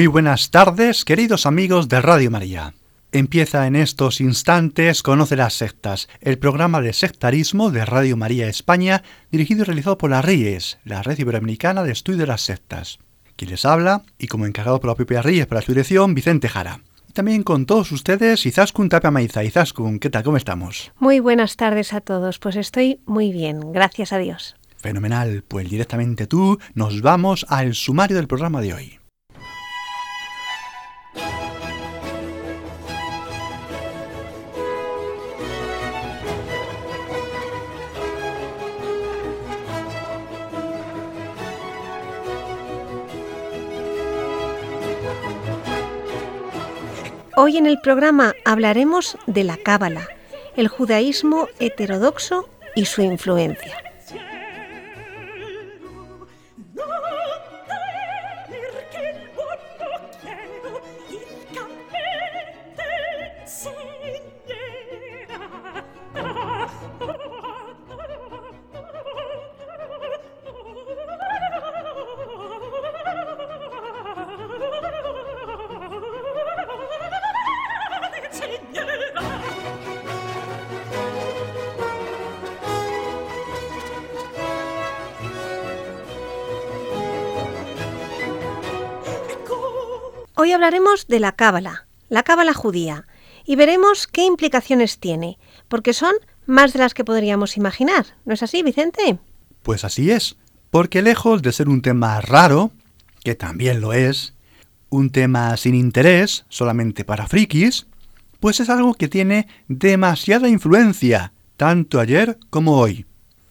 Muy buenas tardes, queridos amigos de Radio María. Empieza en estos instantes Conoce las sectas, el programa de sectarismo de Radio María España, dirigido y realizado por la RIES, la Red Iberoamericana de Estudio de las Sectas. Quien les habla, y como encargado por la propia RIES para su dirección, Vicente Jara. También con todos ustedes, Izaskun Tapia Maiza. Izaskun, ¿qué tal? ¿Cómo estamos? Muy buenas tardes a todos. Pues estoy muy bien, gracias a Dios. Fenomenal, pues directamente tú nos vamos al sumario del programa de hoy. Hoy en el programa hablaremos de la Cábala, el judaísmo heterodoxo y su influencia. Hablaremos de la cábala, la cábala judía, y veremos qué implicaciones tiene, porque son más de las que podríamos imaginar. ¿No es así, Vicente? Pues así es, porque lejos de ser un tema raro, que también lo es, un tema sin interés, solamente para frikis, pues es algo que tiene demasiada influencia, tanto ayer como hoy.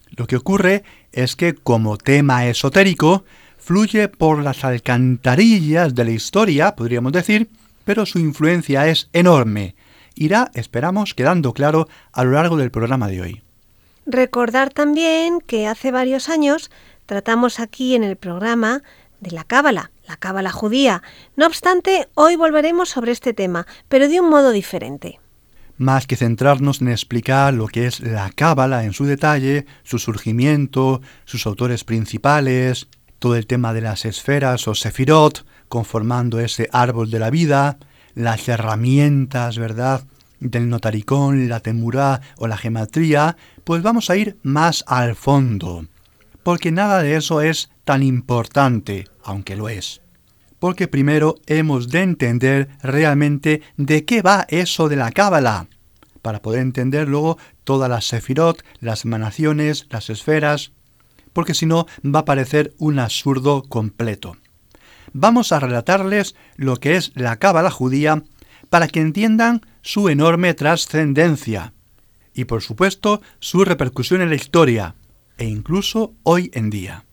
Lo que ocurre es que como tema esotérico, fluye por las alcantarillas de la historia, podríamos decir, pero su influencia es enorme. Irá, esperamos, quedando claro a lo largo del programa de hoy. Recordar también que hace varios años tratamos aquí en el programa de la cábala, la cábala judía. No obstante, hoy volveremos sobre este tema, pero de un modo diferente. Más que centrarnos en explicar lo que es la cábala en su detalle, su surgimiento, sus autores principales, todo el tema de las esferas o sefirot, conformando ese árbol de la vida, las herramientas, ¿verdad?, del notaricón, la temurá o la gematría, pues vamos a ir más al fondo, porque nada de eso es tan importante, aunque lo es. Porque primero hemos de entender realmente de qué va eso de la cábala, para poder entender luego todas las sefirot, las emanaciones, las esferas, porque si no va a parecer un absurdo completo. Vamos a relatarles lo que es la cábala judía para que entiendan su enorme trascendencia y por supuesto su repercusión en la historia e incluso hoy en día.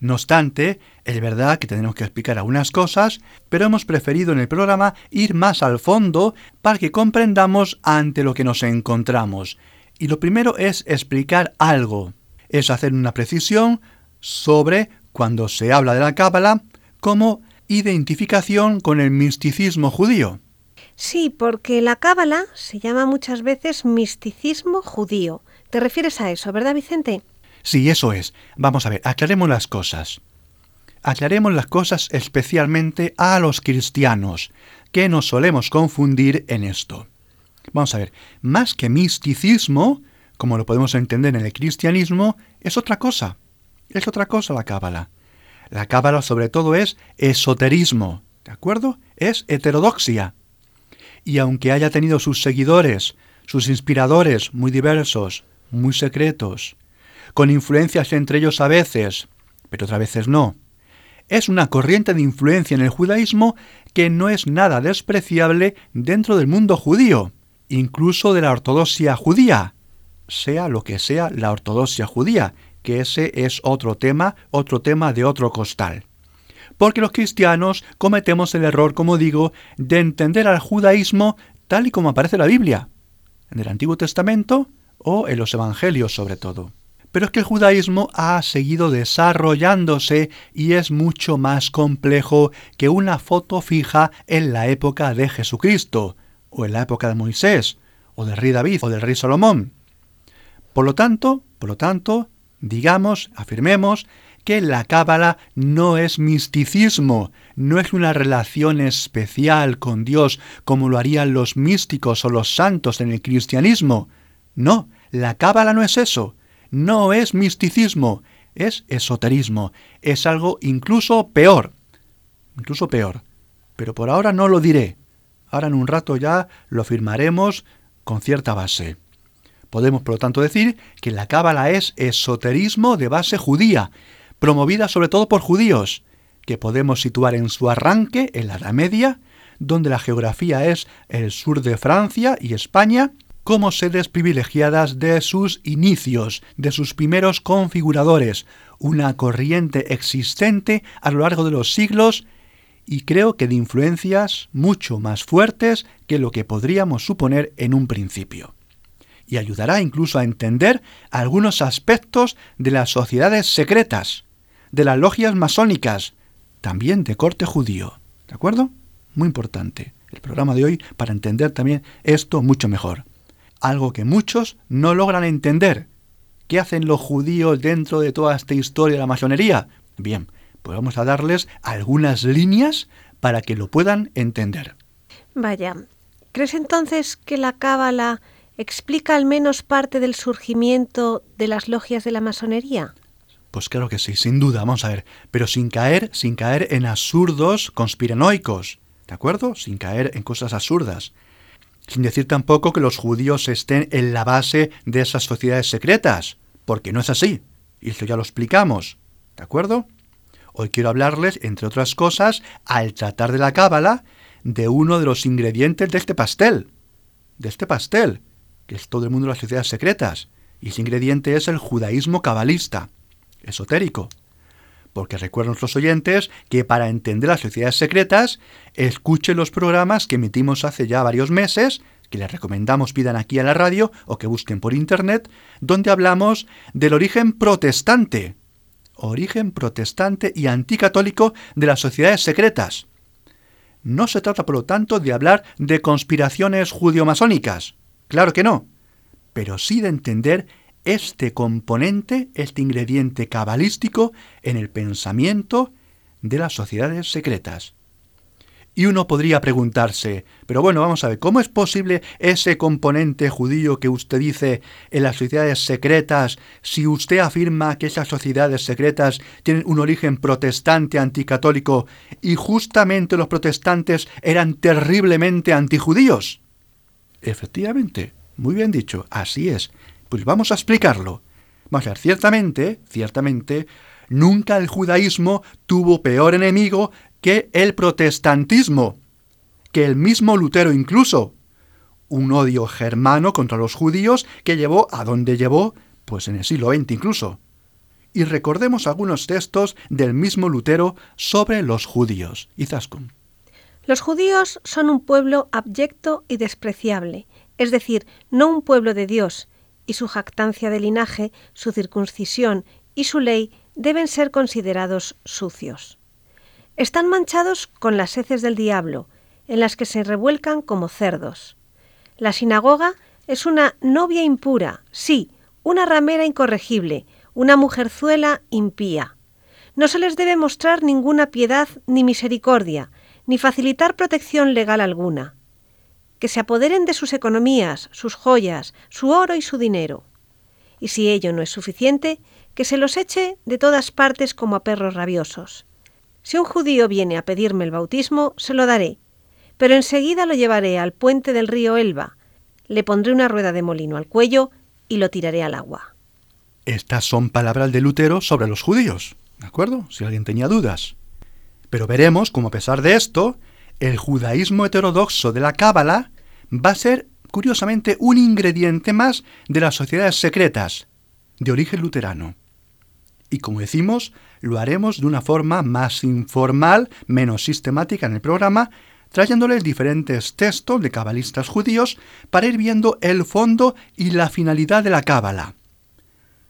No obstante, es verdad que tenemos que explicar algunas cosas, pero hemos preferido en el programa ir más al fondo para que comprendamos ante lo que nos encontramos. Y lo primero es explicar algo, es hacer una precisión sobre, cuando se habla de la Cábala, como identificación con el misticismo judío. Sí, porque la Cábala se llama muchas veces misticismo judío. ¿Te refieres a eso, verdad, Vicente? Sí, eso es. Vamos a ver, aclaremos las cosas. Aclaremos las cosas especialmente a los cristianos, que nos solemos confundir en esto. Vamos a ver, más que misticismo, como lo podemos entender en el cristianismo, es otra cosa. Es otra cosa la cábala. La cábala sobre todo es esoterismo, ¿de acuerdo? Es heterodoxia. Y aunque haya tenido sus seguidores, sus inspiradores muy diversos, muy secretos, con influencias entre ellos a veces, pero otras veces no, es una corriente de influencia en el judaísmo que no es nada despreciable dentro del mundo judío, incluso de la ortodoxia judía, sea lo que sea la ortodoxia judía, que ese es otro tema, otro tema de otro costal. Porque los cristianos cometemos el error, como digo, de entender al judaísmo tal y como aparece en la Biblia, en el Antiguo Testamento o en los Evangelios sobre todo. Pero es que el judaísmo ha seguido desarrollándose y es mucho más complejo que una foto fija en la época de Jesucristo, o en la época de Moisés, o del rey David, o del rey Salomón. Por lo tanto, por lo tanto, digamos, afirmemos que la cábala no es misticismo, no es una relación especial con Dios como lo harían los místicos o los santos en el cristianismo. No, la cábala no es eso no es misticismo, es esoterismo, es algo incluso peor, incluso peor. Pero por ahora no lo diré. Ahora en un rato ya lo afirmaremos con cierta base. Podemos, por lo tanto, decir que la cábala es esoterismo de base judía, promovida sobre todo por judíos, que podemos situar en su arranque en la Edad Media, donde la geografía es el sur de Francia y España, como sedes privilegiadas de sus inicios, de sus primeros configuradores, una corriente existente a lo largo de los siglos y creo que de influencias mucho más fuertes que lo que podríamos suponer en un principio. Y ayudará incluso a entender algunos aspectos de las sociedades secretas, de las logias masónicas, también de corte judío. ¿De acuerdo? Muy importante el programa de hoy para entender también esto mucho mejor algo que muchos no logran entender. ¿Qué hacen los judíos dentro de toda esta historia de la masonería? Bien, pues vamos a darles algunas líneas para que lo puedan entender. Vaya, ¿crees entonces que la cábala explica al menos parte del surgimiento de las logias de la masonería? Pues claro que sí, sin duda, vamos a ver, pero sin caer, sin caer en absurdos conspiranoicos, ¿de acuerdo? Sin caer en cosas absurdas. Sin decir tampoco que los judíos estén en la base de esas sociedades secretas, porque no es así. Y eso ya lo explicamos. ¿De acuerdo? Hoy quiero hablarles, entre otras cosas, al tratar de la cábala, de uno de los ingredientes de este pastel. De este pastel, que es todo el mundo de las sociedades secretas. Y ese ingrediente es el judaísmo cabalista, esotérico porque recuerden nuestros oyentes que para entender las sociedades secretas, escuchen los programas que emitimos hace ya varios meses, que les recomendamos pidan aquí a la radio o que busquen por internet, donde hablamos del origen protestante, origen protestante y anticatólico de las sociedades secretas. No se trata, por lo tanto, de hablar de conspiraciones judío-masónicas. Claro que no. Pero sí de entender este componente, este ingrediente cabalístico en el pensamiento de las sociedades secretas. Y uno podría preguntarse, pero bueno, vamos a ver, ¿cómo es posible ese componente judío que usted dice en las sociedades secretas si usted afirma que esas sociedades secretas tienen un origen protestante anticatólico y justamente los protestantes eran terriblemente antijudíos? Efectivamente, muy bien dicho, así es. Pues vamos a explicarlo. Vamos a ver, ciertamente, ciertamente, nunca el judaísmo tuvo peor enemigo que el protestantismo, que el mismo Lutero incluso. Un odio germano contra los judíos que llevó a donde llevó, pues en el siglo XX incluso. Y recordemos algunos textos del mismo Lutero sobre los judíos. Izaskun. Los judíos son un pueblo abyecto y despreciable, es decir, no un pueblo de Dios, y su jactancia de linaje, su circuncisión y su ley deben ser considerados sucios. Están manchados con las heces del diablo, en las que se revuelcan como cerdos. La sinagoga es una novia impura, sí, una ramera incorregible, una mujerzuela impía. No se les debe mostrar ninguna piedad ni misericordia, ni facilitar protección legal alguna que se apoderen de sus economías, sus joyas, su oro y su dinero. Y si ello no es suficiente, que se los eche de todas partes como a perros rabiosos. Si un judío viene a pedirme el bautismo, se lo daré, pero enseguida lo llevaré al puente del río Elba, le pondré una rueda de molino al cuello y lo tiraré al agua. Estas son palabras de Lutero sobre los judíos, ¿de acuerdo? Si alguien tenía dudas. Pero veremos cómo a pesar de esto, el judaísmo heterodoxo de la Cábala va a ser, curiosamente, un ingrediente más de las sociedades secretas, de origen luterano. Y como decimos, lo haremos de una forma más informal, menos sistemática en el programa, trayéndoles diferentes textos de cabalistas judíos para ir viendo el fondo y la finalidad de la cábala.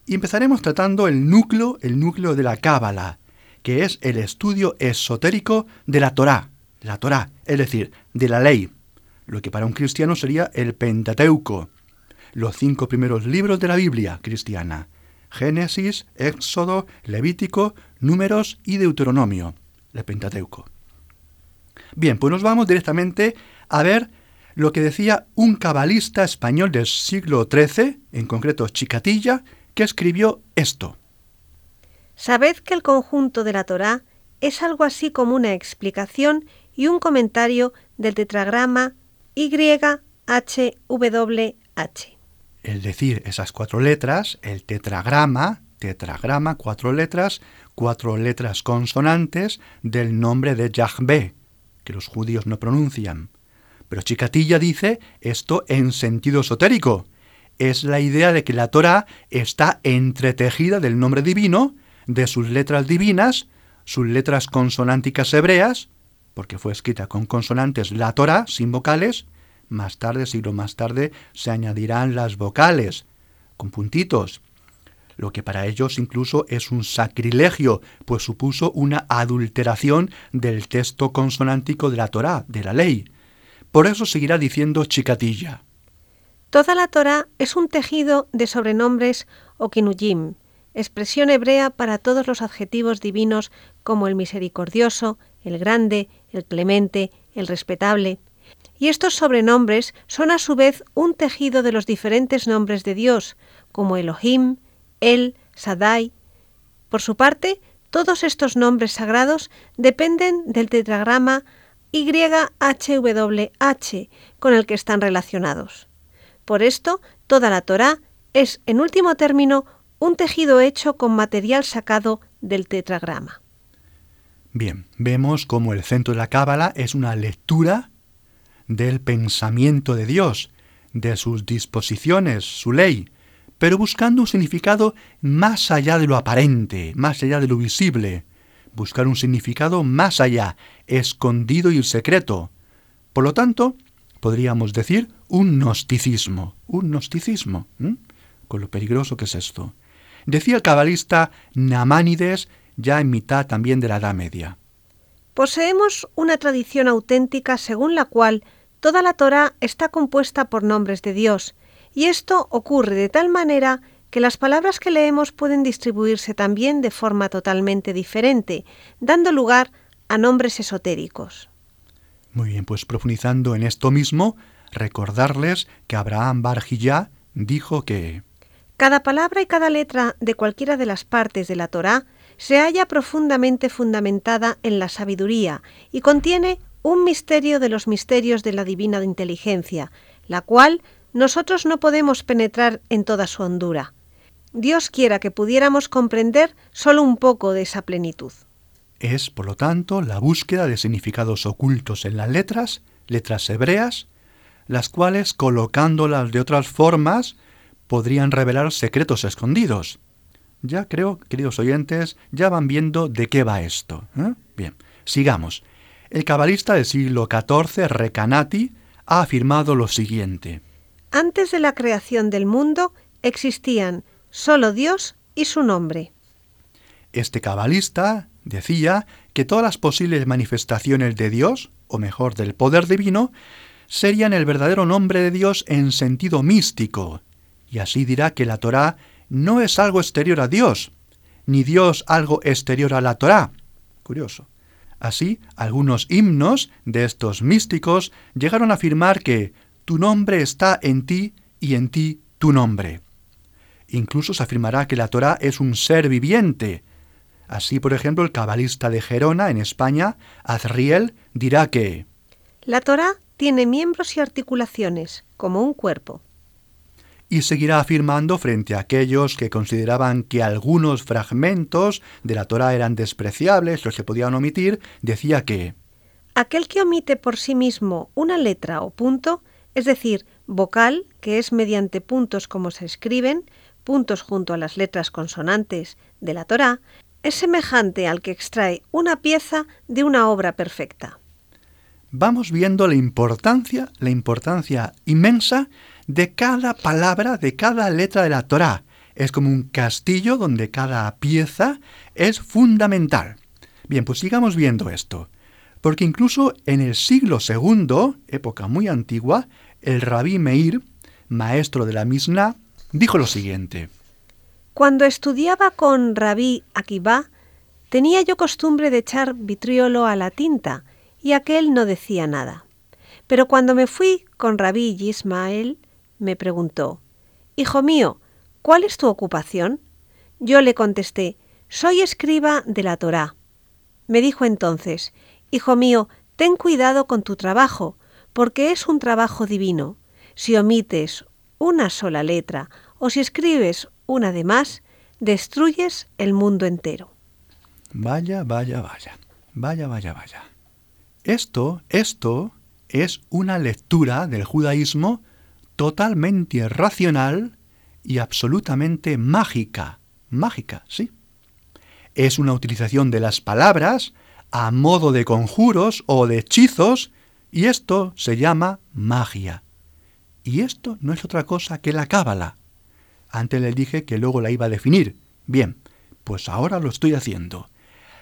Y empezaremos tratando el núcleo, el núcleo de la cábala, que es el estudio esotérico de la Torá, la Torá, es decir, de la ley, lo que para un cristiano sería el Pentateuco, los cinco primeros libros de la Biblia cristiana, Génesis, Éxodo, Levítico, Números y Deuteronomio, el Pentateuco. Bien, pues nos vamos directamente a ver lo que decía un cabalista español del siglo XIII, en concreto Chicatilla, que escribió esto. Sabed que el conjunto de la Torá es algo así como una explicación y un comentario del tetragrama YHWH. Es decir, esas cuatro letras, el tetragrama, tetragrama, cuatro letras, cuatro letras consonantes del nombre de Yahvé, que los judíos no pronuncian. Pero Chicatilla dice esto en sentido esotérico. Es la idea de que la Torah está entretejida del nombre divino, de sus letras divinas, sus letras consonánticas hebreas, porque fue escrita con consonantes la Torah, sin vocales, más tarde, siglo más tarde, se añadirán las vocales, con puntitos, lo que para ellos incluso es un sacrilegio, pues supuso una adulteración del texto consonántico de la Torá, de la ley. Por eso seguirá diciendo chicatilla. Toda la Torá es un tejido de sobrenombres o kinujim, expresión hebrea para todos los adjetivos divinos como el misericordioso, el grande, el clemente, el respetable. Y estos sobrenombres son a su vez un tejido de los diferentes nombres de Dios, como Elohim, el, Sadai. Por su parte, todos estos nombres sagrados dependen del tetragrama YHWH con el que están relacionados. Por esto, toda la Torá es, en último término, un tejido hecho con material sacado del tetragrama. Bien, vemos cómo el centro de la Cábala es una lectura del pensamiento de Dios, de sus disposiciones, su ley, pero buscando un significado más allá de lo aparente, más allá de lo visible, buscar un significado más allá, escondido y secreto. Por lo tanto, podríamos decir un gnosticismo, un gnosticismo, con lo peligroso que es esto. Decía el cabalista Namánides ya en mitad también de la Edad Media. Poseemos una tradición auténtica según la cual toda la Torá está compuesta por nombres de Dios, y esto ocurre de tal manera que las palabras que leemos pueden distribuirse también de forma totalmente diferente, dando lugar a nombres esotéricos. Muy bien, pues profundizando en esto mismo, recordarles que Abraham Barjillá dijo que cada palabra y cada letra de cualquiera de las partes de la Torá se halla profundamente fundamentada en la sabiduría y contiene un misterio de los misterios de la divina inteligencia, la cual nosotros no podemos penetrar en toda su hondura. Dios quiera que pudiéramos comprender solo un poco de esa plenitud. Es, por lo tanto, la búsqueda de significados ocultos en las letras, letras hebreas, las cuales, colocándolas de otras formas, podrían revelar secretos escondidos. Ya creo, queridos oyentes, ya van viendo de qué va esto. ¿eh? Bien, sigamos. El cabalista del siglo XIV, Recanati, ha afirmado lo siguiente. Antes de la creación del mundo existían solo Dios y su nombre. Este cabalista decía que todas las posibles manifestaciones de Dios, o mejor del poder divino, serían el verdadero nombre de Dios en sentido místico, y así dirá que la Torá no es algo exterior a Dios, ni Dios algo exterior a la Torá. Curioso. Así, algunos himnos de estos místicos llegaron a afirmar que tu nombre está en ti y en ti tu nombre. Incluso se afirmará que la Torá es un ser viviente. Así, por ejemplo, el cabalista de Gerona, en España, Azriel, dirá que La Torá tiene miembros y articulaciones, como un cuerpo. Y seguirá afirmando frente a aquellos que consideraban que algunos fragmentos de la Torá eran despreciables, los que podían omitir, decía que Aquel que omite por sí mismo una letra o punto es decir, vocal, que es mediante puntos como se escriben, puntos junto a las letras consonantes de la Torá, es semejante al que extrae una pieza de una obra perfecta. Vamos viendo la importancia, la importancia inmensa de cada palabra, de cada letra de la Torá. Es como un castillo donde cada pieza es fundamental. Bien, pues sigamos viendo esto. Porque incluso en el siglo II, época muy antigua, el rabí Meir, maestro de la Mishnah, dijo lo siguiente. Cuando estudiaba con rabí Akiba, tenía yo costumbre de echar vitriolo a la tinta, y aquel no decía nada. Pero cuando me fui con rabí Yismael, me preguntó, Hijo mío, ¿cuál es tu ocupación? Yo le contesté, soy escriba de la Torá. Me dijo entonces, Hijo mío, ten cuidado con tu trabajo, porque es un trabajo divino. Si omites una sola letra o si escribes una de más, destruyes el mundo entero. Vaya, vaya, vaya, vaya, vaya, vaya. Esto, esto es una lectura del judaísmo totalmente racional y absolutamente mágica. Mágica, sí. Es una utilización de las palabras a modo de conjuros o de hechizos y esto se llama magia. Y esto no es otra cosa que la cábala. Antes le dije que luego la iba a definir. Bien, pues ahora lo estoy haciendo.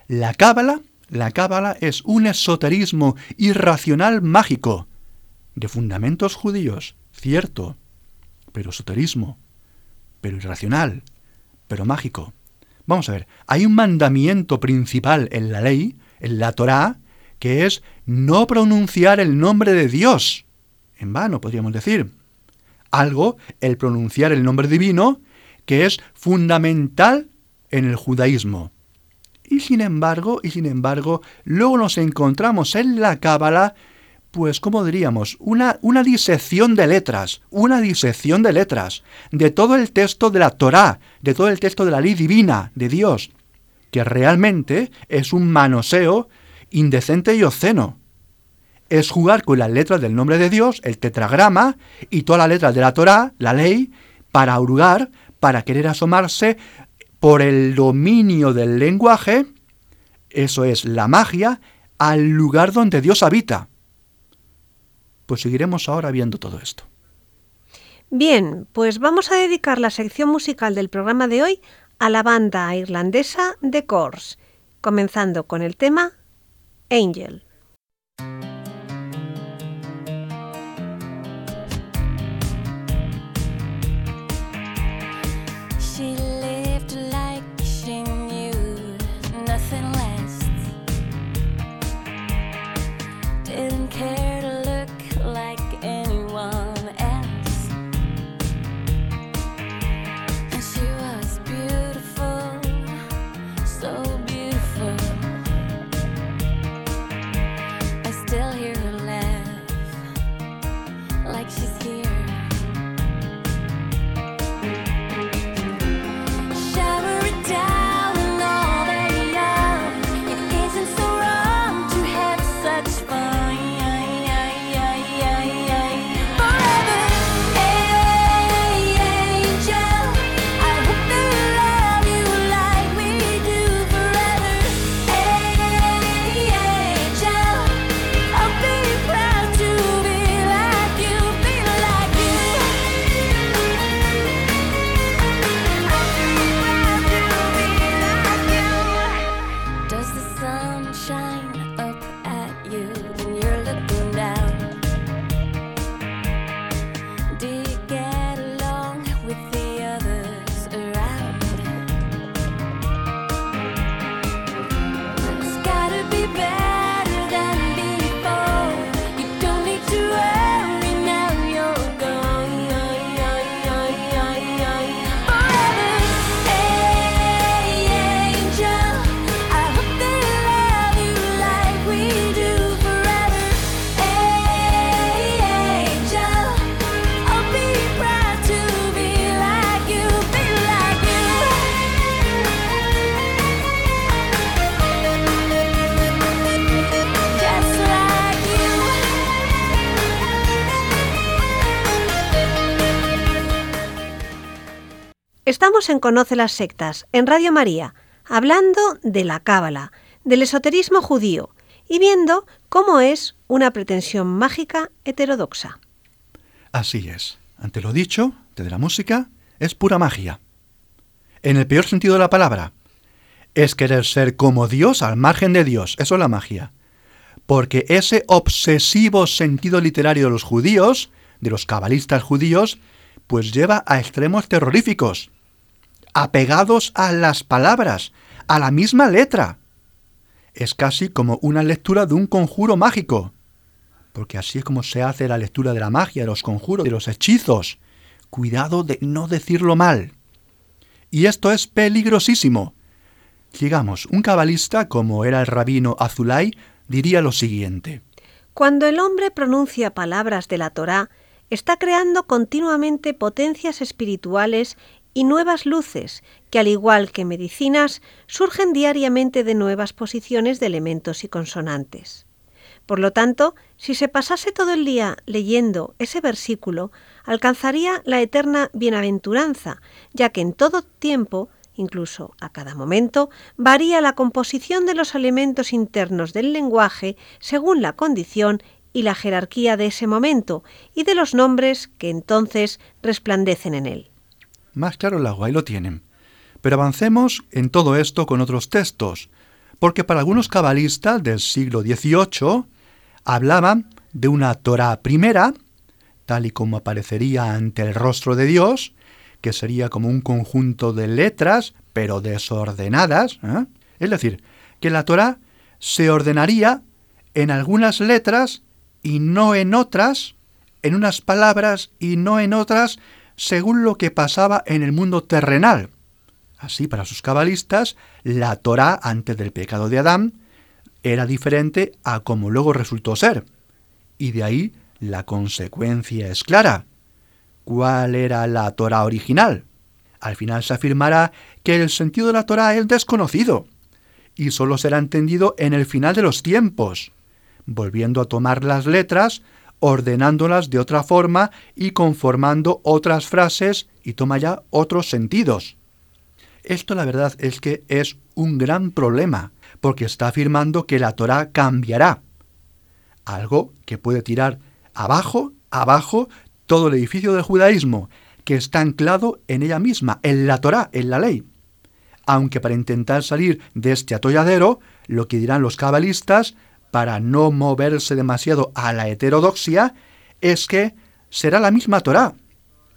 La cábala, la cábala es un esoterismo irracional mágico, de fundamentos judíos, cierto, pero esoterismo, pero irracional, pero mágico. Vamos a ver, hay un mandamiento principal en la ley, en la Torá, que es no pronunciar el nombre de Dios en vano, podríamos decir. Algo, el pronunciar el nombre divino, que es fundamental en el judaísmo. Y sin embargo, y sin embargo, luego nos encontramos en la Cábala, pues, como diríamos, una, una disección de letras, una disección de letras, de todo el texto de la Torá, de todo el texto de la ley divina de Dios, que realmente es un manoseo indecente y obsceno es jugar con las letras del nombre de Dios, el tetragrama, y todas las letras de la Torá, la ley, para hurgar, para querer asomarse por el dominio del lenguaje, eso es la magia, al lugar donde Dios habita. Pues seguiremos ahora viendo todo esto. Bien, pues vamos a dedicar la sección musical del programa de hoy a la banda irlandesa The Course, comenzando con el tema Angel. En Conoce las Sectas, en Radio María, hablando de la Cábala, del esoterismo judío y viendo cómo es una pretensión mágica heterodoxa. Así es. Ante lo dicho, de la música, es pura magia. En el peor sentido de la palabra. Es querer ser como Dios al margen de Dios. Eso es la magia. Porque ese obsesivo sentido literario de los judíos, de los cabalistas judíos, pues lleva a extremos terroríficos apegados a las palabras, a la misma letra. Es casi como una lectura de un conjuro mágico, porque así es como se hace la lectura de la magia, de los conjuros, de los hechizos. Cuidado de no decirlo mal. Y esto es peligrosísimo. Digamos, un cabalista como era el rabino Azulay diría lo siguiente. Cuando el hombre pronuncia palabras de la Torá, está creando continuamente potencias espirituales y nuevas luces que, al igual que medicinas, surgen diariamente de nuevas posiciones de elementos y consonantes. Por lo tanto, si se pasase todo el día leyendo ese versículo, alcanzaría la eterna bienaventuranza, ya que en todo tiempo, incluso a cada momento, varía la composición de los elementos internos del lenguaje según la condición y la jerarquía de ese momento y de los nombres que entonces resplandecen en él. Más claro el agua, ahí lo tienen. Pero avancemos en todo esto con otros textos, porque para algunos cabalistas del siglo XVIII hablaban de una Torah primera, tal y como aparecería ante el rostro de Dios, que sería como un conjunto de letras, pero desordenadas. ¿eh? Es decir, que la Torah se ordenaría en algunas letras y no en otras, en unas palabras y no en otras, según lo que pasaba en el mundo terrenal. Así, para sus cabalistas, la Torá antes del pecado de Adán era diferente a como luego resultó ser. Y de ahí la consecuencia es clara. ¿Cuál era la Torá original? Al final se afirmará que el sentido de la Torá es desconocido y sólo será entendido en el final de los tiempos, volviendo a tomar las letras ordenándolas de otra forma y conformando otras frases y toma ya otros sentidos. Esto la verdad es que es un gran problema, porque está afirmando que la Torá cambiará. Algo que puede tirar abajo, abajo, todo el edificio del judaísmo, que está anclado en ella misma, en la Torá, en la ley. Aunque para intentar salir de este atolladero, lo que dirán los cabalistas para no moverse demasiado a la heterodoxia es que será la misma Torá.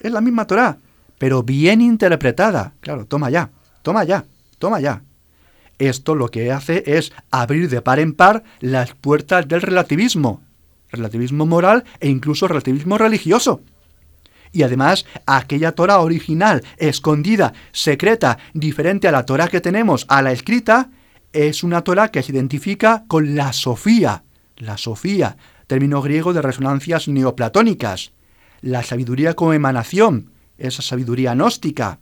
Es la misma Torá, pero bien interpretada. Claro, toma ya, toma ya, toma ya. Esto lo que hace es abrir de par en par las puertas del relativismo, relativismo moral e incluso relativismo religioso. Y además, aquella Torah original, escondida, secreta, diferente a la Torah que tenemos, a la escrita, es una Torah que se identifica con la Sofía, la Sofía, término griego de resonancias neoplatónicas, la sabiduría como emanación, esa sabiduría gnóstica.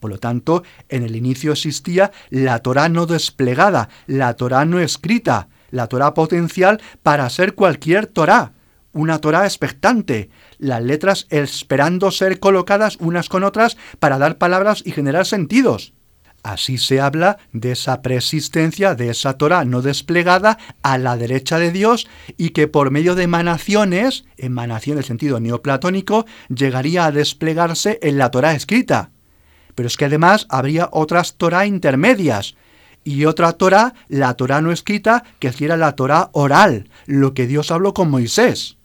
Por lo tanto, en el inicio existía la Torah no desplegada, la Torah no escrita, la Torah potencial para ser cualquier Torah, una Torah expectante, las letras esperando ser colocadas unas con otras para dar palabras y generar sentidos. Así se habla de esa persistencia, de esa Torah no desplegada a la derecha de Dios y que por medio de emanaciones, emanación en sentido neoplatónico, llegaría a desplegarse en la Torah escrita. Pero es que además habría otras Torah intermedias y otra Torah, la Torah no escrita, que era la Torah oral, lo que Dios habló con Moisés.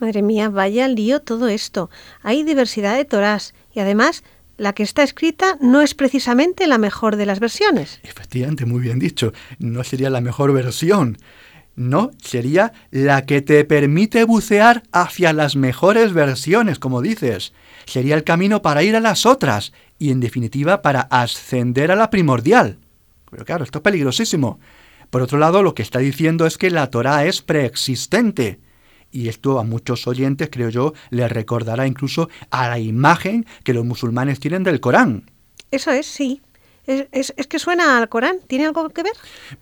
Madre mía, vaya lío todo esto. Hay diversidad de Torás y además la que está escrita no es precisamente la mejor de las versiones. Efectivamente, muy bien dicho. No sería la mejor versión. No, sería la que te permite bucear hacia las mejores versiones, como dices. Sería el camino para ir a las otras y, en definitiva, para ascender a la primordial. Pero claro, esto es peligrosísimo. Por otro lado, lo que está diciendo es que la Torah es preexistente y esto a muchos oyentes, creo yo, les recordará incluso a la imagen que los musulmanes tienen del Corán. Eso es, sí. Es, que suena al Corán. ¿Tiene algo que ver?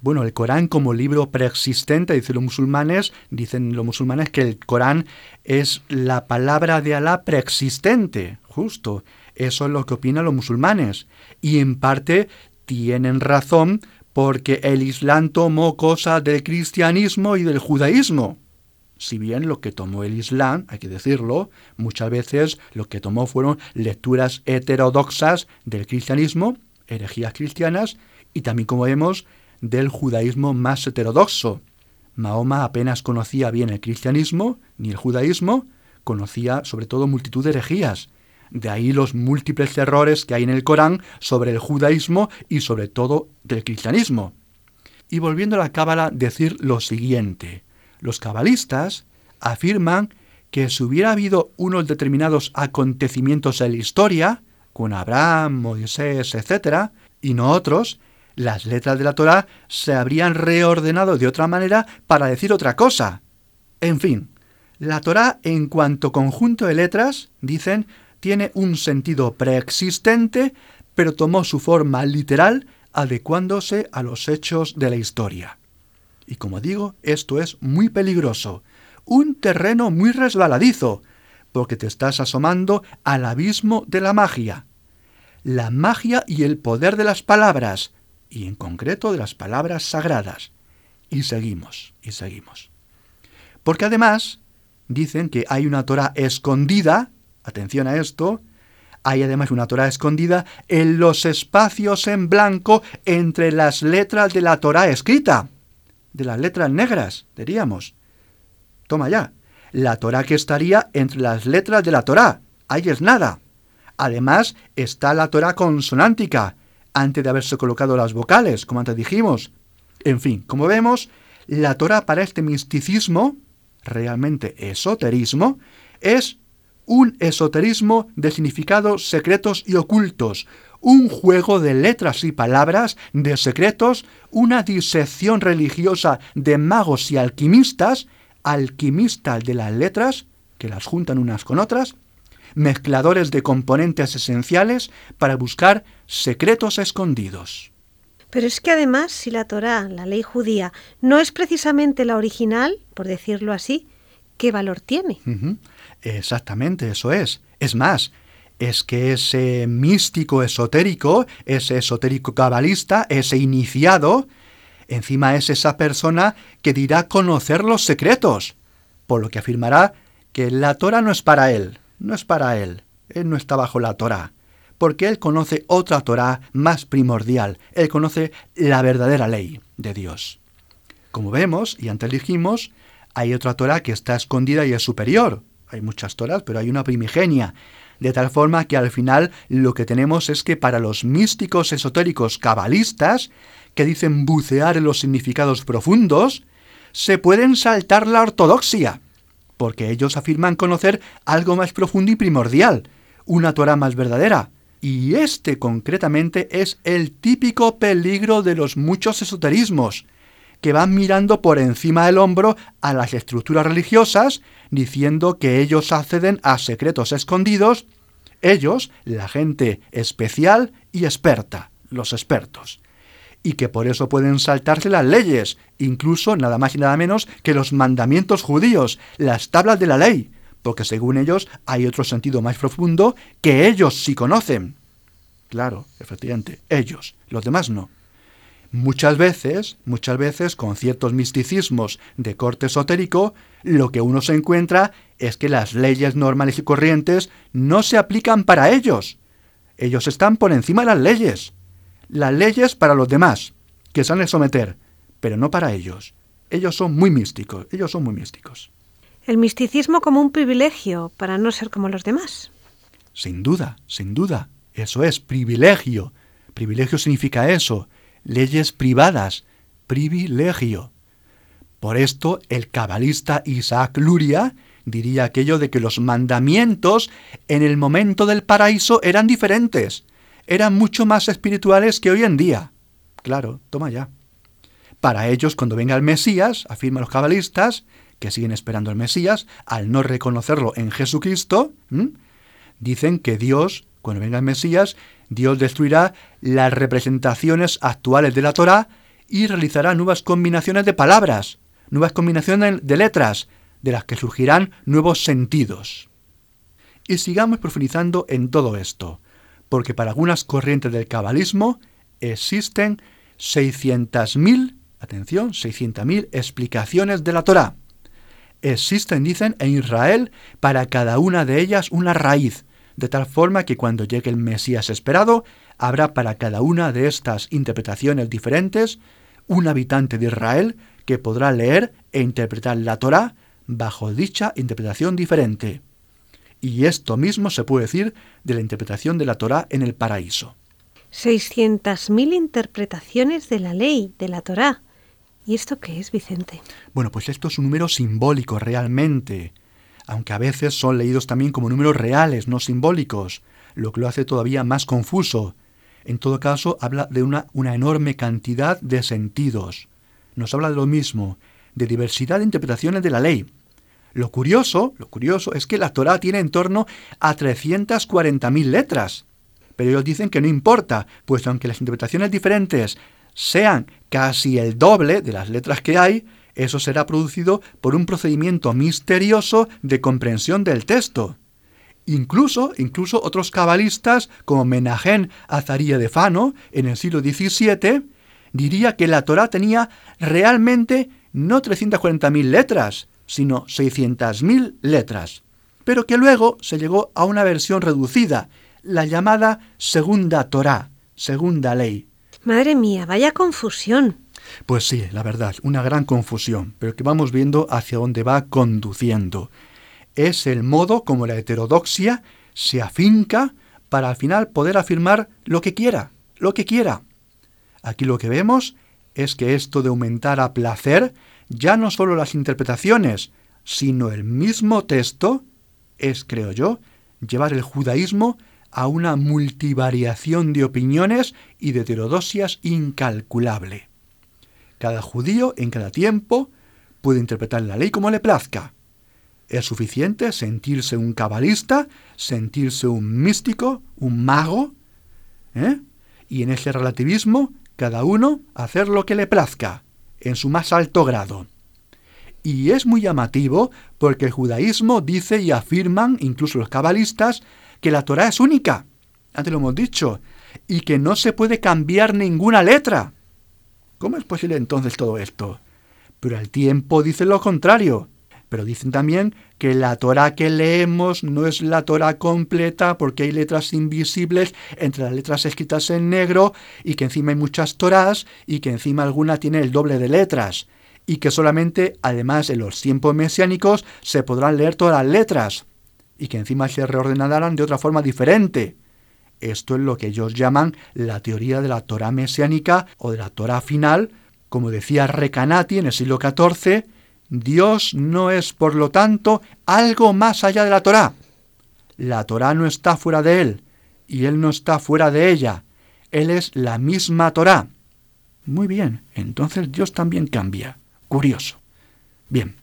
Bueno, el Corán como libro preexistente, dicen los musulmanes, dicen los musulmanes que el Corán es la palabra de Alá preexistente, justo. Eso es lo que opinan los musulmanes. Y en parte tienen razón porque el Islam tomó cosas del cristianismo y del judaísmo. Si bien lo que tomó el Islam, hay que decirlo, muchas veces lo que tomó fueron lecturas heterodoxas del cristianismo, herejías cristianas, y también, como vemos, del judaísmo más heterodoxo. Mahoma apenas conocía bien el cristianismo ni el judaísmo, conocía sobre todo multitud de herejías. De ahí los múltiples errores que hay en el Corán sobre el judaísmo y sobre todo del cristianismo. Y volviendo a la Cábala, decir lo siguiente. Los cabalistas afirman que si hubiera habido unos determinados acontecimientos en la historia, con Abraham, Moisés, etc., y no otros, las letras de la Torá se habrían reordenado de otra manera para decir otra cosa. En fin, la Torá en cuanto conjunto de letras, dicen, tiene un sentido preexistente, pero tomó su forma literal adecuándose a los hechos de la historia. Y como digo, esto es muy peligroso, un terreno muy resbaladizo, porque te estás asomando al abismo de la magia. La magia y el poder de las palabras, y en concreto de las palabras sagradas. Y seguimos, y seguimos. Porque además dicen que hay una Torah escondida, atención a esto, hay además una Torah escondida en los espacios en blanco entre las letras de la Torah escrita, de las letras negras, diríamos. Toma ya, la Torah que estaría entre las letras de la Torah, ahí es nada. Además está la Torah consonántica, antes de haberse colocado las vocales, como antes dijimos. En fin, como vemos, la Torah para este misticismo, realmente esoterismo, es un esoterismo de significados secretos y ocultos, un juego de letras y palabras, de secretos, una disección religiosa de magos y alquimistas, alquimistas de las letras, que las juntan unas con otras, mezcladores de componentes esenciales para buscar secretos escondidos. Pero es que además, si la Torá, la ley judía, no es precisamente la original, por decirlo así, ¿qué valor tiene? Exactamente, eso es. Es más, es que ese místico esotérico, ese esotérico cabalista, ese iniciado, encima es esa persona que dirá conocer los secretos, por lo que afirmará que la Torah no es para él, no es para él. Él no está bajo la Torá, porque él conoce otra Torá más primordial. Él conoce la verdadera ley de Dios. Como vemos, y antes dijimos, hay otra Torá que está escondida y es superior. Hay muchas Torás, pero hay una primigenia. De tal forma que al final lo que tenemos es que para los místicos esotéricos cabalistas, que dicen bucear en los significados profundos, se pueden saltar la ortodoxia porque ellos afirman conocer algo más profundo y primordial, una Torah más verdadera. Y este concretamente es el típico peligro de los muchos esoterismos, que van mirando por encima del hombro a las estructuras religiosas, diciendo que ellos acceden a secretos escondidos, ellos, la gente especial y experta, los expertos y que por eso pueden saltarse las leyes, incluso nada más y nada menos que los mandamientos judíos, las tablas de la ley, porque según ellos hay otro sentido más profundo que ellos sí conocen. Claro, efectivamente, ellos, los demás no. Muchas veces, muchas veces, con ciertos misticismos de corte esotérico, lo que uno se encuentra es que las leyes normales y corrientes no se aplican para ellos. Ellos están por encima de las leyes las leyes para los demás, que se han de someter, pero no para ellos. Ellos son muy místicos, ellos son muy místicos. El misticismo como un privilegio para no ser como los demás. Sin duda, sin duda. Eso es privilegio. Privilegio significa eso. Leyes privadas. Privilegio. Por esto, el cabalista Isaac Luria diría aquello de que los mandamientos en el momento del paraíso eran diferentes eran mucho más espirituales que hoy en día. Claro, toma ya. Para ellos, cuando venga el Mesías, afirman los cabalistas, que siguen esperando al Mesías, al no reconocerlo en Jesucristo, dicen que Dios, cuando venga el Mesías, Dios destruirá las representaciones actuales de la Torá y realizará nuevas combinaciones de palabras, nuevas combinaciones de letras, de las que surgirán nuevos sentidos. Y sigamos profundizando en todo esto porque para algunas corrientes del cabalismo existen 600.000, atención, 600.000 explicaciones de la Torá. Existen, dicen, en Israel para cada una de ellas una raíz, de tal forma que cuando llegue el Mesías esperado, habrá para cada una de estas interpretaciones diferentes un habitante de Israel que podrá leer e interpretar la Torá bajo dicha interpretación diferente. Y esto mismo se puede decir de la interpretación de la Torá en el paraíso. 600.000 interpretaciones de la ley, de la Torá. ¿Y esto qué es, Vicente? Bueno, pues esto es un número simbólico realmente, aunque a veces son leídos también como números reales, no simbólicos, lo que lo hace todavía más confuso. En todo caso, habla de una, enorme cantidad de sentidos. Nos habla de lo mismo, de diversidad de interpretaciones de la ley. Lo curioso, lo curioso es que la Torá tiene en torno a 340.000 letras. Pero ellos dicen que no importa, pues aunque las interpretaciones diferentes sean casi el doble de las letras que hay, eso será producido por un procedimiento misterioso de comprensión del texto. Incluso, incluso otros cabalistas, como Menahem Azaría de Fano, en el siglo XVII, diría que la Torá tenía realmente no 340.000 letras, sino 600.000 letras, pero que luego se llegó a una versión reducida, la llamada Segunda Torá, Segunda Ley. Madre mía, vaya confusión. Pues sí, la verdad, una gran confusión, pero que vamos viendo hacia dónde va conduciendo. Es el modo como la heterodoxia se afinca para al final poder afirmar lo que quiera, lo que quiera. Aquí lo que vemos es que esto de aumentar a placer ya no solo las interpretaciones, sino el mismo texto, es, creo yo, llevar el judaísmo a una multivariación de opiniones y de heterodoxias incalculable. Cada judío en cada tiempo puede interpretar la ley como le plazca. Es suficiente sentirse un cabalista, sentirse un místico, un mago, ¿eh? y en ese relativismo cada uno hacer lo que le plazca en su más alto grado. Y es muy llamativo porque el judaísmo dice y afirman, incluso los cabalistas, que la Torah es única, antes lo hemos dicho, y que no se puede cambiar ninguna letra. ¿Cómo es posible entonces todo esto? Pero al tiempo dicen lo contrario. Pero dicen también que la Torah que leemos no es la Torah completa porque hay letras invisibles entre las letras escritas en negro y que encima hay muchas Torahs y que encima alguna tiene el doble de letras y que solamente, además en los tiempos mesiánicos, se podrán leer todas las letras y que encima se reordenarán de otra forma diferente. Esto es lo que ellos llaman la teoría de la Torah mesiánica o de la Torah final, como decía Recanati en el siglo XIV, Dios no es, por lo tanto, algo más allá de la Torá. La Torá no está fuera de Él, y Él no está fuera de ella. Él es la misma Torá. Muy bien, entonces Dios también cambia. Curioso. Bien.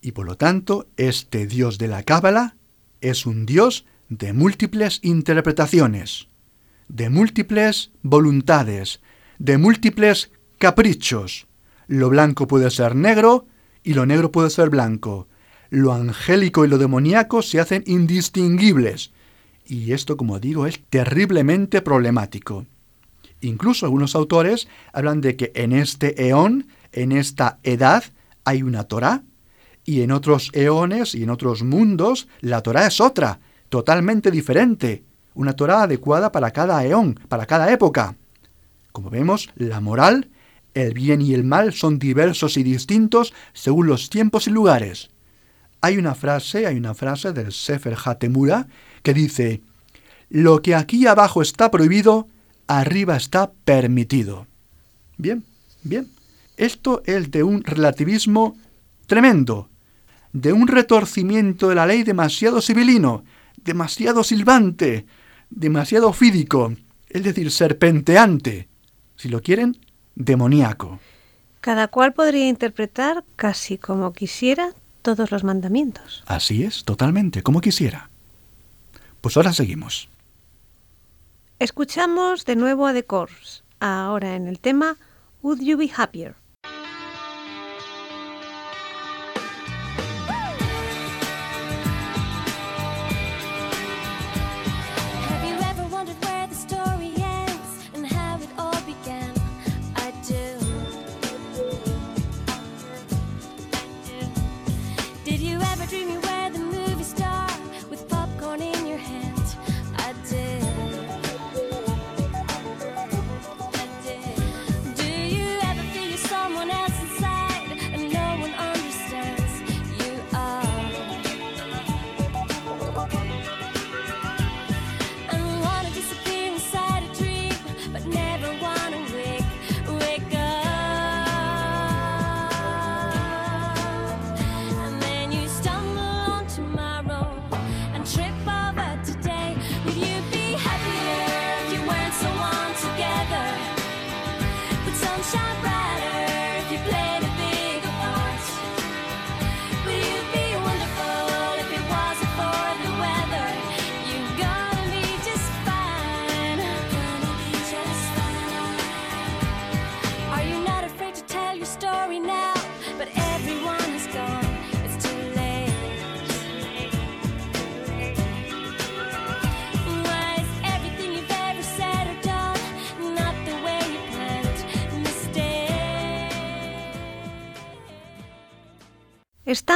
Y por lo tanto, este Dios de la Cábala es un Dios de múltiples interpretaciones, de múltiples voluntades, de múltiples caprichos. Lo blanco puede ser negro, y lo negro puede ser blanco. Lo angélico y lo demoníaco se hacen indistinguibles. Y esto, como digo, es terriblemente problemático. Incluso algunos autores hablan de que en este eón, en esta edad, hay una Torah, y en otros eones y en otros mundos, la Torah es otra, totalmente diferente, una Torah adecuada para cada eón, para cada época. Como vemos, la moral el bien y el mal son diversos y distintos según los tiempos y lugares. Hay una frase, hay una frase del Sefer Hatemura que dice, lo que aquí abajo está prohibido, arriba está permitido. Bien, bien. Esto es de un relativismo tremendo, de un retorcimiento de la ley demasiado civilino, demasiado silbante, demasiado fídico, es decir, serpenteante. Si lo quieren, demoníaco. Cada cual podría interpretar casi como quisiera todos los mandamientos. Así es, totalmente, como quisiera. Pues ahora seguimos. Escuchamos de nuevo a The Course, ahora en el tema Would You Be Happier?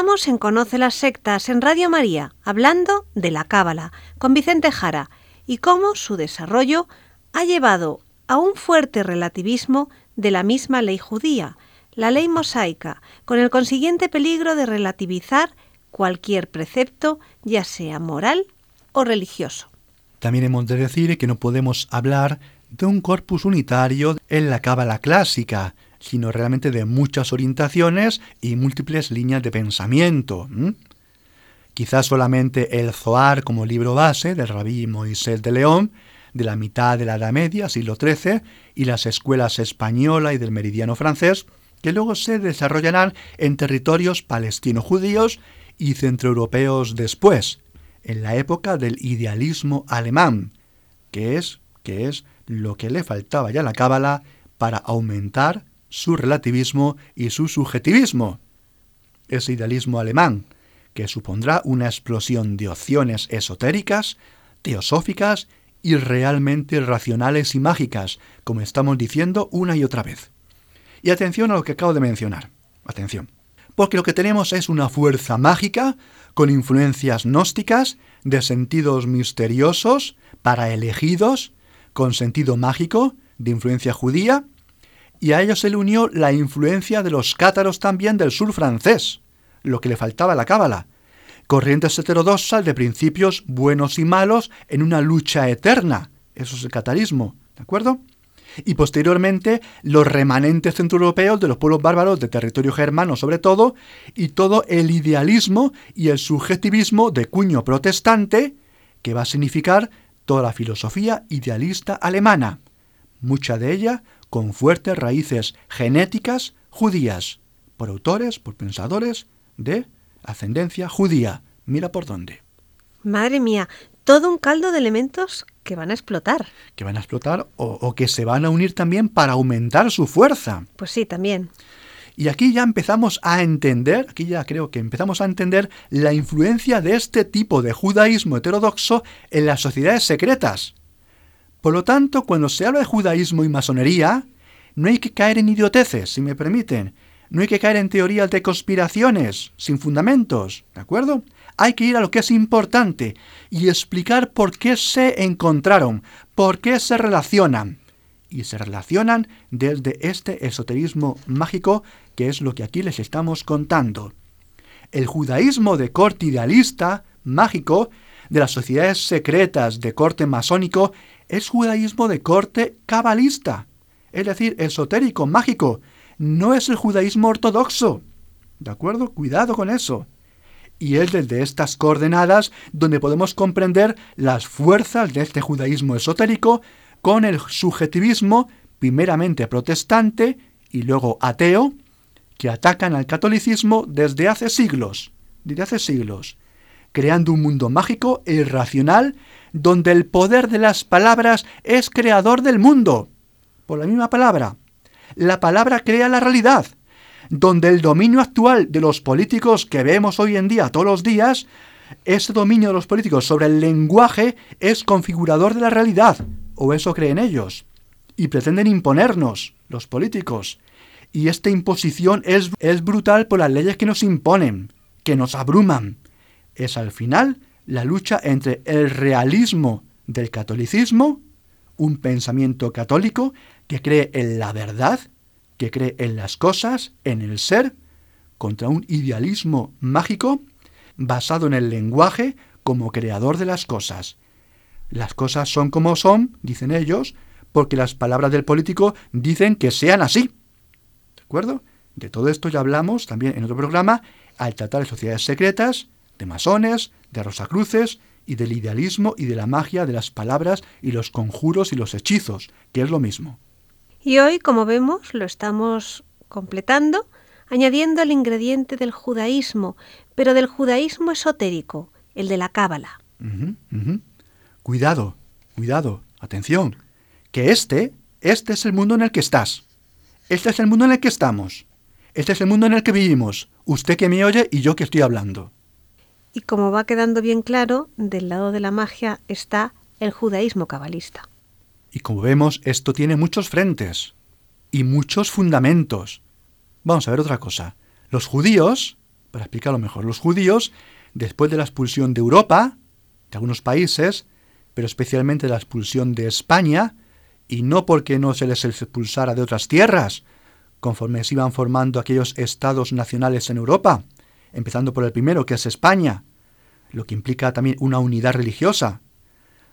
Estamos en Conoce las Sectas en Radio María, hablando de la Cábala, con Vicente Jara, y cómo su desarrollo ha llevado a un fuerte relativismo de la misma ley judía, la ley mosaica, con el consiguiente peligro de relativizar cualquier precepto, ya sea moral o religioso. También hemos de decir que no podemos hablar de un corpus unitario en la cábala clásica, sino realmente de muchas orientaciones y múltiples líneas de pensamiento. Quizás solamente el Zohar como libro base del rabí Moisés de León, de la mitad de la Edad Media, siglo XIII, y las escuelas española y del meridiano francés, que luego se desarrollarán en territorios palestino-judíos y centroeuropeos después, en la época del idealismo alemán, que es, que es lo que le faltaba ya a la Cábala para aumentar su relativismo y su subjetivismo. Ese idealismo alemán, que supondrá una explosión de opciones esotéricas, teosóficas y realmente racionales y mágicas, como estamos diciendo una y otra vez. Y atención a lo que acabo de mencionar. Atención. Porque lo que tenemos es una fuerza mágica con influencias gnósticas de sentidos misteriosos para elegidos, con sentido mágico de influencia judía, y a ellos se le unió la influencia de los cátaros también del sur francés, lo que le faltaba a la cábala, corrientes heterodoxas de principios buenos y malos en una lucha eterna, eso es el catarismo, ¿de acuerdo? Y posteriormente los remanentes centroeuropeos de los pueblos bárbaros de territorio germano sobre todo, y todo el idealismo y el subjetivismo de cuño protestante, que va a significar toda la filosofía idealista alemana, mucha de ella con fuertes raíces genéticas judías, por autores, por pensadores de ascendencia judía. Mira por dónde. Madre mía, todo un caldo de elementos que van a explotar. Que van a explotar o, o, que se van a unir también para aumentar su fuerza. Pues sí, también. Y aquí ya empezamos a entender, aquí ya creo que empezamos a entender la influencia de este tipo de judaísmo heterodoxo en las sociedades secretas. Por lo tanto, cuando se habla de judaísmo y masonería, no hay que caer en idioteces, si me permiten. No hay que caer en teorías de conspiraciones sin fundamentos, ¿de acuerdo? Hay que ir a lo que es importante y explicar por qué se encontraron, por qué se relacionan. Y se relacionan desde este esoterismo mágico que es lo que aquí les estamos contando. El judaísmo de corte idealista, mágico, de las sociedades secretas de corte masónico, es judaísmo de corte cabalista, es decir, esotérico, mágico, no es el judaísmo ortodoxo. ¿De acuerdo? Cuidado con eso. Y es desde estas coordenadas donde podemos comprender las fuerzas de este judaísmo esotérico con el subjetivismo primeramente protestante y luego ateo, que atacan al catolicismo desde hace siglos, desde hace siglos, creando un mundo mágico e irracional donde el poder de las palabras es creador del mundo. Por la misma palabra. La palabra crea la realidad, donde el dominio actual de los políticos que vemos hoy en día, todos los días, ese dominio de los políticos sobre el lenguaje es configurador de la realidad, o eso creen ellos, y pretenden imponernos, los políticos. Y esta imposición es, es brutal por las leyes que nos imponen, que nos abruman. Es al final la lucha entre el realismo del catolicismo, un pensamiento católico que cree en la verdad, que cree en las cosas, en el ser, contra un idealismo mágico basado en el lenguaje como creador de las cosas. Las cosas son como son, dicen ellos, porque las palabras del político dicen que sean así. ¿De acuerdo? De todo esto ya hablamos también en otro programa al tratar de sociedades secretas, de masones, de rosacruces y del idealismo y de la magia de las palabras y los conjuros y los hechizos, que es lo mismo. Y hoy, como vemos, lo estamos completando, añadiendo el ingrediente del judaísmo, pero del judaísmo esotérico, el de la cábala. Cuidado, cuidado, atención, que este, este es el mundo en el que estás. Este es el mundo en el que estamos. Este es el mundo en el que vivimos. Usted que me oye y yo que estoy hablando. Y como va quedando bien claro, del lado de la magia está el judaísmo cabalista. Y como vemos, esto tiene muchos frentes y muchos fundamentos. Vamos a ver otra cosa. Los judíos, Para explicarlo mejor, los judíos, después de la expulsión de Europa, de algunos países, pero especialmente de la expulsión de España, y no porque no se les expulsara de otras tierras, conforme se iban formando aquellos estados nacionales en Europa, empezando por el primero, que es España, lo que implica también una unidad religiosa,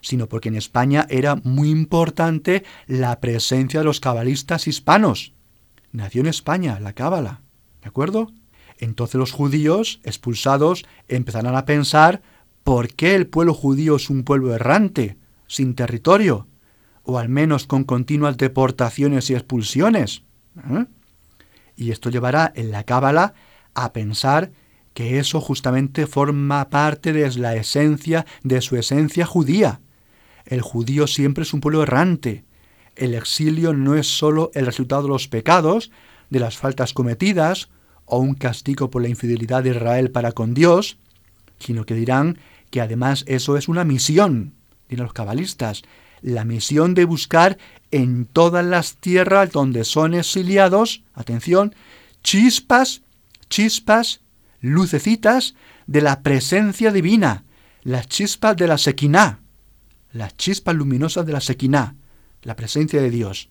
sino porque en España era muy importante la presencia de los cabalistas hispanos. Nació en España la cábala, ¿de acuerdo? Entonces los judíos expulsados empezarán a pensar por qué el pueblo judío es un pueblo errante, sin territorio, o al menos con continuas deportaciones y expulsiones. ¿eh? Y esto llevará en la cábala a pensar que eso justamente forma parte de la esencia de su esencia judía. El judío siempre es un pueblo errante. El exilio no es sólo el resultado de los pecados, de las faltas cometidas, o un castigo por la infidelidad de Israel para con Dios, sino que dirán que además eso es una misión, dirán los cabalistas, la misión de buscar en todas las tierras donde son exiliados, atención, chispas, chispas, lucecitas de la presencia divina, las chispas de la sequiná, las chispas luminosas de la sequiná, la presencia de Dios.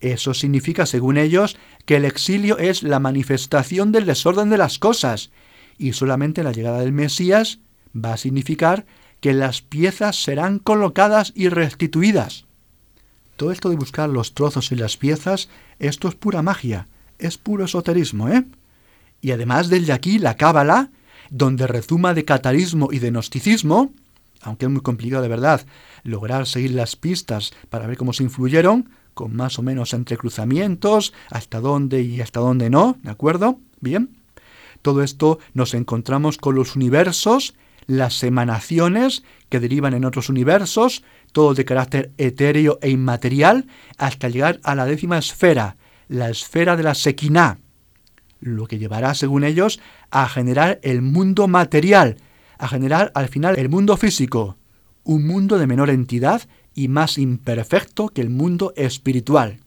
Eso significa, según ellos, que el exilio es la manifestación del desorden de las cosas, y solamente la llegada del Mesías va a significar que las piezas serán colocadas y restituidas. Todo esto de buscar los trozos y las piezas, esto es pura magia, es puro esoterismo, ¿eh? Y además del de aquí, la cábala, donde rezuma de catarismo y de gnosticismo, aunque es muy complicado de verdad lograr seguir las pistas para ver cómo se influyeron, con más o menos entrecruzamientos, hasta dónde y hasta dónde no, ¿de acuerdo? Bien. Todo esto nos encontramos con los universos, las emanaciones que derivan en otros universos, todo de carácter etéreo e inmaterial, hasta llegar a la décima esfera, la esfera de la sequiná, lo que llevará, según ellos, a generar el mundo material, a generar al final el mundo físico, un mundo de menor entidad y más imperfecto que el mundo espiritual.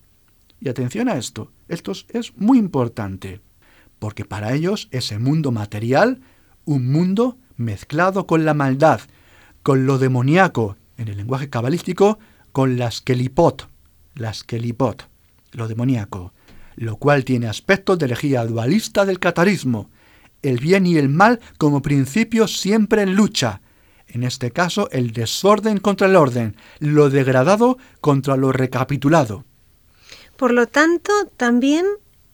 Y atención a esto, esto es muy importante, porque para ellos ese mundo material, un mundo mezclado con la maldad, con lo demoníaco, en el lenguaje cabalístico, con las kelipot, las kelipot, lo demoníaco, lo cual tiene aspectos de elegía dualista del catarismo, el bien y el mal como principio siempre en lucha, en este caso el desorden contra el orden, lo degradado contra lo recapitulado. Por lo tanto, también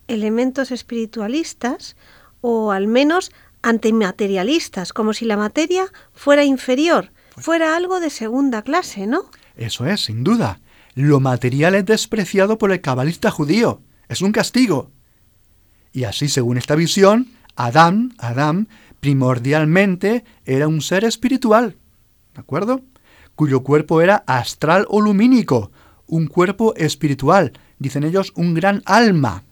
elementos espiritualistas o al menos antimaterialistas, como si la materia fuera inferior, pues fuera algo de segunda clase, ¿no? Eso es, sin duda. Lo material es despreciado por el cabalista judío, es un castigo. Y así, según esta visión, Adán, Adán, primordialmente era un ser espiritual, ¿de acuerdo? Cuyo cuerpo era astral o lumínico, un cuerpo espiritual, dicen ellos, un gran alma.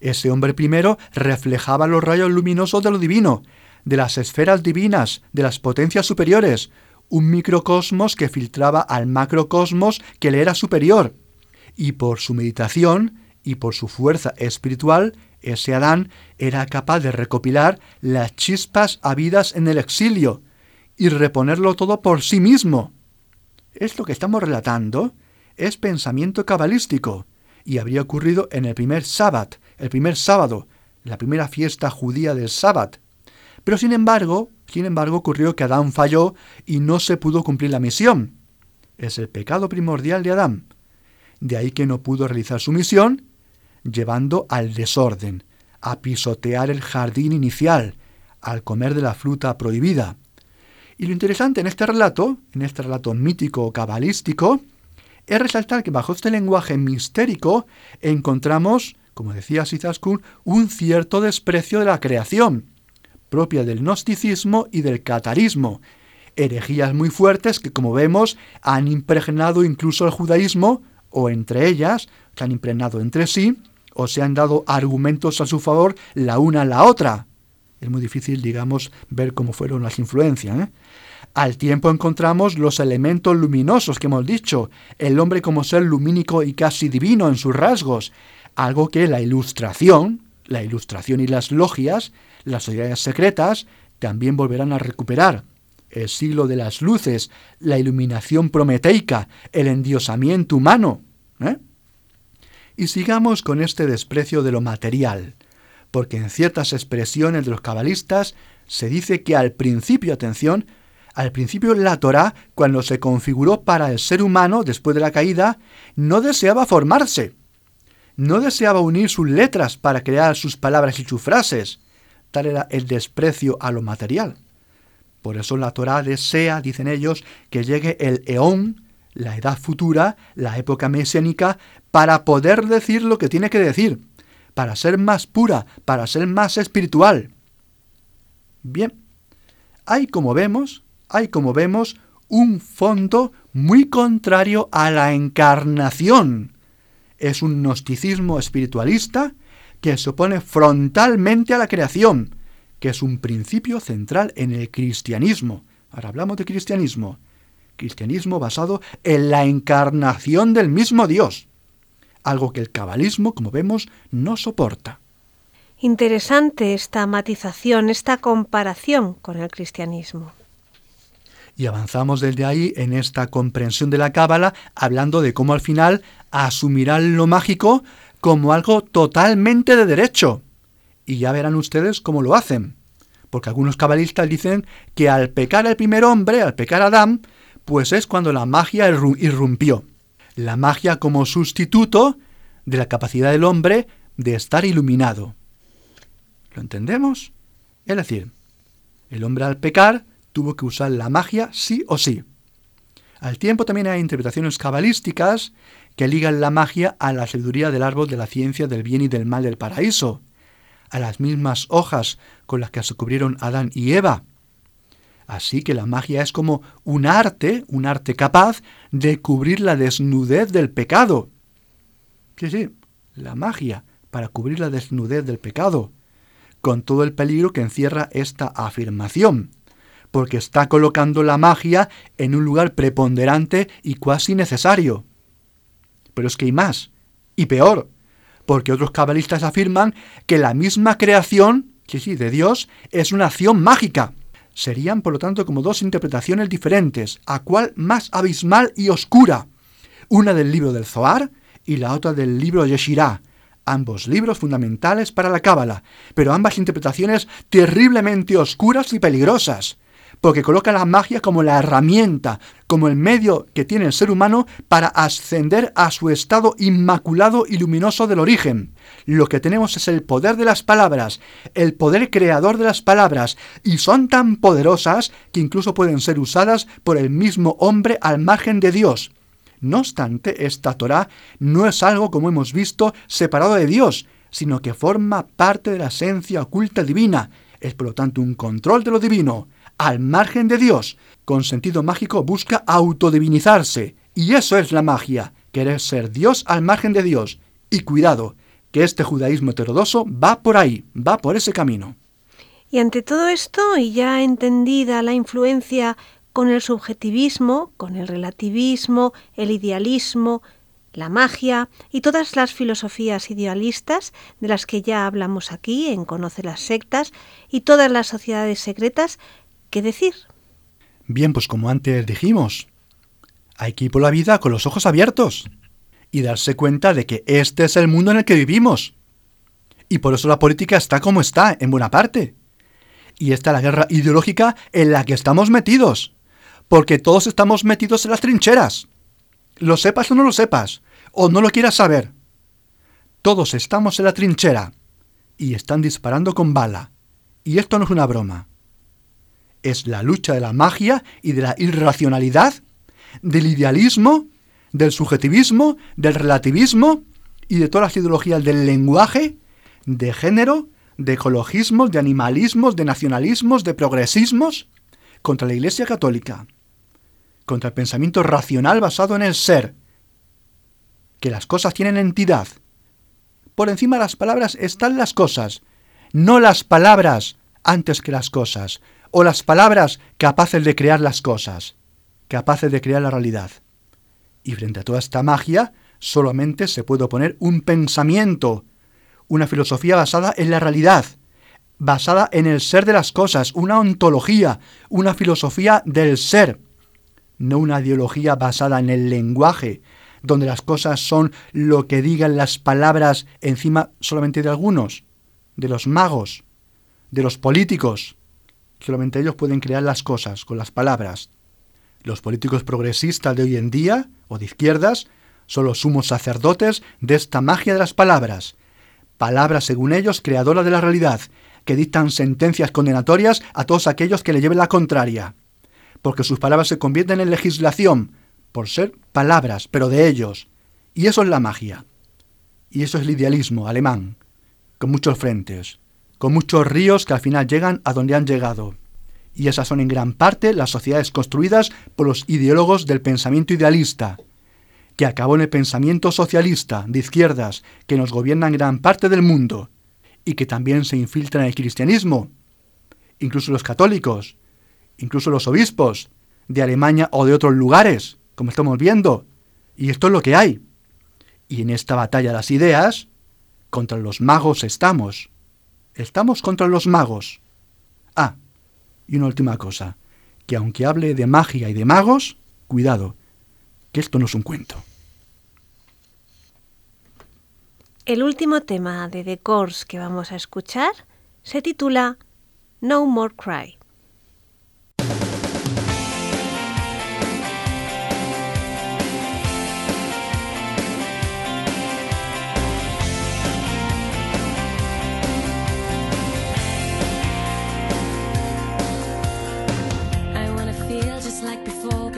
Ese hombre primero reflejaba los rayos luminosos de lo divino, de las esferas divinas, de las potencias superiores, un microcosmos que filtraba al macrocosmos que le era superior. Y por su meditación y por su fuerza espiritual, ese Adán era capaz de recopilar las chispas habidas en el exilio y reponerlo todo por sí mismo. Esto que estamos relatando es pensamiento cabalístico y habría ocurrido en el primer sábado, el primer sábado, la primera fiesta judía del sábado. Pero sin embargo, sin embargo ocurrió que Adán falló y no se pudo cumplir la misión. Es el pecado primordial de Adán. De ahí que no pudo realizar su misión llevando al desorden, a pisotear el jardín inicial, al comer de la fruta prohibida. Y lo interesante en este relato, en este relato mítico cabalístico, es resaltar que bajo este lenguaje mistérico encontramos, como decía Sizaskun, un cierto desprecio de la creación, propia del gnosticismo y del catarismo, herejías muy fuertes que, como vemos, han impregnado incluso el judaísmo, o entre ellas, que han impregnado entre sí, o se han dado argumentos a su favor la una a la otra. Es muy difícil, digamos, ver cómo fueron las influencias. ¿eh? Al tiempo encontramos los elementos luminosos que hemos dicho, el hombre como ser lumínico y casi divino en sus rasgos, algo que la ilustración, la ilustración y las logias, las sociedades secretas, también volverán a recuperar el siglo de las luces, la iluminación prometeica, el endiosamiento humano. ¿eh? Y sigamos con este desprecio de lo material, porque en ciertas expresiones de los cabalistas se dice que al principio, atención, al principio la Torá, cuando se configuró para el ser humano después de la caída, no deseaba formarse, no deseaba unir sus letras para crear sus palabras y sus frases. Tal era el desprecio a lo material. Por eso la Torá desea, dicen ellos, que llegue el eón, la edad futura, la época mesiánica, para poder decir lo que tiene que decir, para ser más pura, para ser más espiritual. Bien, hay como vemos, hay como vemos un fondo muy contrario a la encarnación. Es un gnosticismo espiritualista que se opone frontalmente a la creación, que es un principio central en el cristianismo. Ahora hablamos de cristianismo. Cristianismo basado en la encarnación del mismo Dios. Algo que el cabalismo, como vemos, no soporta. Interesante esta matización, esta comparación con el cristianismo. Y avanzamos desde ahí en esta comprensión de la cábala, hablando de cómo al final asumirán lo mágico como algo totalmente de derecho, y ya verán ustedes cómo lo hacen. Porque algunos cabalistas dicen que al pecar el primer hombre, al pecar Adán, pues es cuando la magia irrumpió. La magia como sustituto de la capacidad del hombre de estar iluminado. ¿Lo entendemos? Es decir, el hombre al pecar tuvo que usar la magia sí o sí. Al tiempo también hay interpretaciones cabalísticas que ligan la magia a la sabiduría del árbol de la ciencia del bien y del mal del paraíso, a las mismas hojas con las que se cubrieron Adán y Eva. Así que la magia es como un arte, un arte capaz de cubrir la desnudez del pecado. Sí, sí, la magia para cubrir la desnudez del pecado, con todo el peligro que encierra esta afirmación, porque está colocando la magia en un lugar preponderante y cuasi necesario. Pero es que hay más, y peor, porque otros cabalistas afirman que la misma creación, sí, sí, de Dios, es una acción mágica. Serían, por lo tanto, como dos interpretaciones diferentes, a cuál más abismal y oscura. Una del libro del Zohar y la otra del libro Yeshirah, ambos libros fundamentales para la Cábala, pero ambas interpretaciones terriblemente oscuras y peligrosas, porque coloca la magia como la herramienta, como el medio que tiene el ser humano para ascender a su estado inmaculado y luminoso del origen. Lo que tenemos es el poder de las palabras, el poder creador de las palabras, y son tan poderosas que incluso pueden ser usadas por el mismo hombre al margen de Dios. No obstante, esta Torah no es algo, como hemos visto, separado de Dios, sino que forma parte de la esencia oculta divina, es por lo tanto un control de lo divino, al margen de Dios. Con sentido mágico busca autodivinizarse. Y eso es la magia, querer ser Dios al margen de Dios. Y cuidado, que este judaísmo heterodoso va por ahí, va por ese camino. Y ante todo esto, y ya entendida la influencia con el subjetivismo, con el relativismo, el idealismo, la magia y todas las filosofías idealistas de las que ya hablamos aquí en Conoce las sectas y todas las sociedades secretas decir. Bien, pues como antes dijimos, hay que ir por la vida con los ojos abiertos y darse cuenta de que este es el mundo en el que vivimos. Y por eso la política está como está, en buena parte. Y esta es la guerra ideológica en la que estamos metidos. Porque todos estamos metidos en las trincheras. Lo sepas o no lo sepas, o no lo quieras saber. Todos estamos en la trinchera y están disparando con bala. Y esto no es una broma es la lucha de la magia y de la irracionalidad, del idealismo, del subjetivismo, del relativismo y de todas las ideologías del lenguaje, de género, de ecologismos, de animalismos, de nacionalismos, de progresismos, contra la Iglesia Católica, contra el pensamiento racional basado en el ser, que las cosas tienen entidad. Por encima de las palabras están las cosas, no las palabras antes que las cosas, o las palabras capaces de crear las cosas, capaces de crear la realidad. Y frente a toda esta magia, solamente se puede oponer un pensamiento, una filosofía basada en la realidad, basada en el ser de las cosas, una ontología, una filosofía del ser, no una ideología basada en el lenguaje, donde las cosas son lo que digan las palabras encima solamente de algunos, de los magos, de los políticos. Solamente ellos pueden crear las cosas con las palabras. Los políticos progresistas de hoy en día, o de izquierdas, son los sumos sacerdotes de esta magia de las palabras. Palabras, según ellos, creadoras de la realidad, que dictan sentencias condenatorias a todos aquellos que le lleven la contraria. Porque sus palabras se convierten en legislación, por ser palabras, pero de ellos. Y eso es la magia. Y eso es el idealismo alemán, con muchos frentes, con muchos ríos que al final llegan a donde han llegado. Y esas son en gran parte las sociedades construidas por los ideólogos del pensamiento idealista, que acabó en el pensamiento socialista de izquierdas que nos gobierna en gran parte del mundo y que también se infiltra en el cristianismo, incluso los católicos, incluso los obispos de Alemania o de otros lugares, como estamos viendo. Y esto es lo que hay. Y en esta batalla de las ideas, contra los magos estamos. Estamos contra los magos. Ah, y una última cosa, que aunque hable de magia y de magos, cuidado, que esto no es un cuento. El último tema de The Course que vamos a escuchar se titula No More Cry.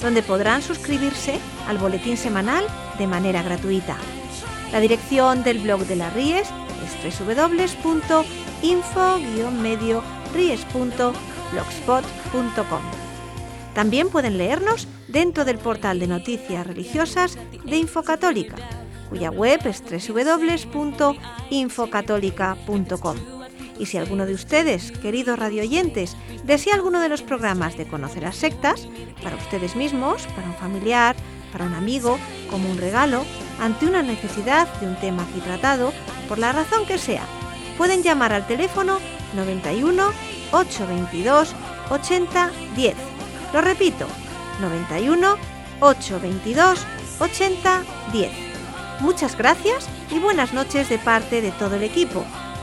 donde podrán suscribirse al boletín semanal de manera gratuita. La dirección del blog de la Ries es www.info-ries.blogspot.com. También pueden leernos dentro del portal de noticias religiosas de Infocatólica, cuya web es www.infocatólica.com. Y si alguno de ustedes, queridos radioyentes, desea alguno de los programas de Conocer las Sectas, para ustedes mismos, para un familiar, para un amigo, como un regalo, ante una necesidad de un tema aquí tratado, por la razón que sea, pueden llamar al teléfono 91 822 80 10. Lo repito, 91 822 80 10. Muchas gracias y buenas noches de parte de todo el equipo.